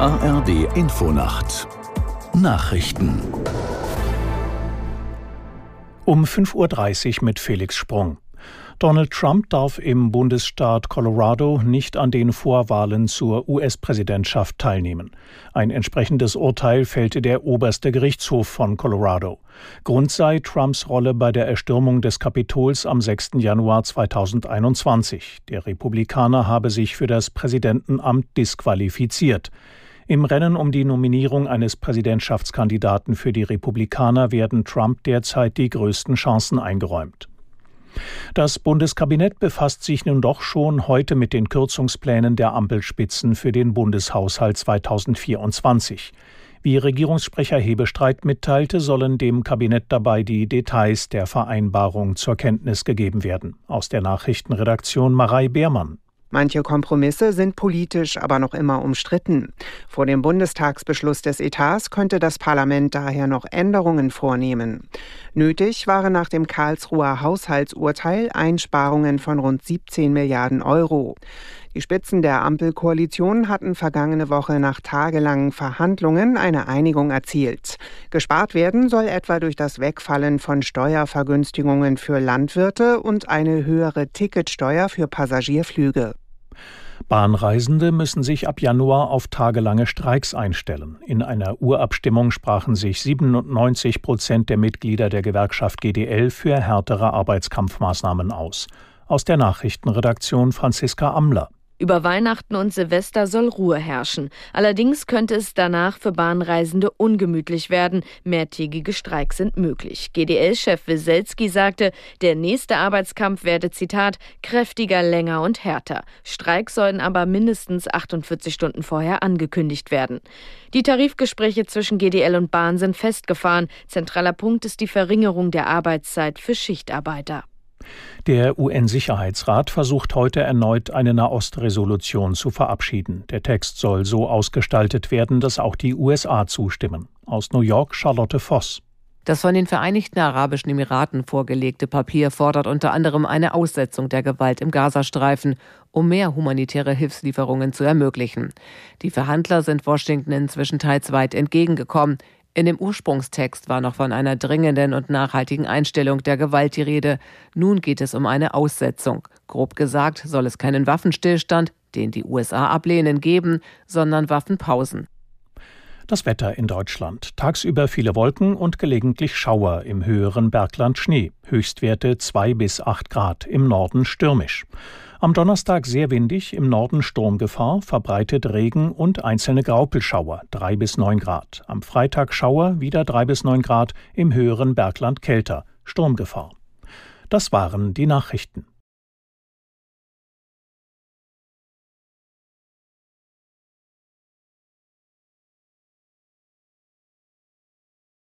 ARD Infonacht Nachrichten um 5.30 Uhr mit Felix Sprung. Donald Trump darf im Bundesstaat Colorado nicht an den Vorwahlen zur US-Präsidentschaft teilnehmen. Ein entsprechendes Urteil fällte der oberste Gerichtshof von Colorado. Grund sei Trumps Rolle bei der Erstürmung des Kapitols am 6. Januar 2021. Der Republikaner habe sich für das Präsidentenamt disqualifiziert. Im Rennen um die Nominierung eines Präsidentschaftskandidaten für die Republikaner werden Trump derzeit die größten Chancen eingeräumt. Das Bundeskabinett befasst sich nun doch schon heute mit den Kürzungsplänen der Ampelspitzen für den Bundeshaushalt 2024. Wie Regierungssprecher Hebestreit mitteilte, sollen dem Kabinett dabei die Details der Vereinbarung zur Kenntnis gegeben werden. Aus der Nachrichtenredaktion Marei Beermann. Manche Kompromisse sind politisch aber noch immer umstritten. Vor dem Bundestagsbeschluss des Etats könnte das Parlament daher noch Änderungen vornehmen. Nötig waren nach dem Karlsruher Haushaltsurteil Einsparungen von rund 17 Milliarden Euro. Die Spitzen der Ampelkoalition hatten vergangene Woche nach tagelangen Verhandlungen eine Einigung erzielt. Gespart werden soll etwa durch das Wegfallen von Steuervergünstigungen für Landwirte und eine höhere Ticketsteuer für Passagierflüge. Bahnreisende müssen sich ab Januar auf tagelange Streiks einstellen. In einer Urabstimmung sprachen sich 97 Prozent der Mitglieder der Gewerkschaft GDL für härtere Arbeitskampfmaßnahmen aus. Aus der Nachrichtenredaktion Franziska Amler. Über Weihnachten und Silvester soll Ruhe herrschen. Allerdings könnte es danach für Bahnreisende ungemütlich werden. Mehrtägige Streiks sind möglich. GDL-Chef Wieselski sagte, der nächste Arbeitskampf werde, Zitat, kräftiger, länger und härter. Streiks sollen aber mindestens 48 Stunden vorher angekündigt werden. Die Tarifgespräche zwischen GDL und Bahn sind festgefahren. Zentraler Punkt ist die Verringerung der Arbeitszeit für Schichtarbeiter. Der UN-Sicherheitsrat versucht heute erneut eine Nahost-Resolution zu verabschieden. Der Text soll so ausgestaltet werden, dass auch die USA zustimmen. Aus New York Charlotte Voss. Das von den Vereinigten Arabischen Emiraten vorgelegte Papier fordert unter anderem eine Aussetzung der Gewalt im Gazastreifen, um mehr humanitäre Hilfslieferungen zu ermöglichen. Die Verhandler sind Washington inzwischen teils weit entgegengekommen. In dem Ursprungstext war noch von einer dringenden und nachhaltigen Einstellung der Gewalt die Rede. Nun geht es um eine Aussetzung. Grob gesagt soll es keinen Waffenstillstand, den die USA ablehnen, geben, sondern Waffenpausen. Das Wetter in Deutschland. Tagsüber viele Wolken und gelegentlich Schauer, im höheren Bergland Schnee. Höchstwerte 2 bis 8 Grad, im Norden stürmisch. Am Donnerstag sehr windig, im Norden Sturmgefahr, verbreitet Regen und einzelne Graupelschauer, 3 bis 9 Grad. Am Freitag Schauer, wieder 3 bis 9 Grad, im höheren Bergland kälter, Sturmgefahr. Das waren die Nachrichten.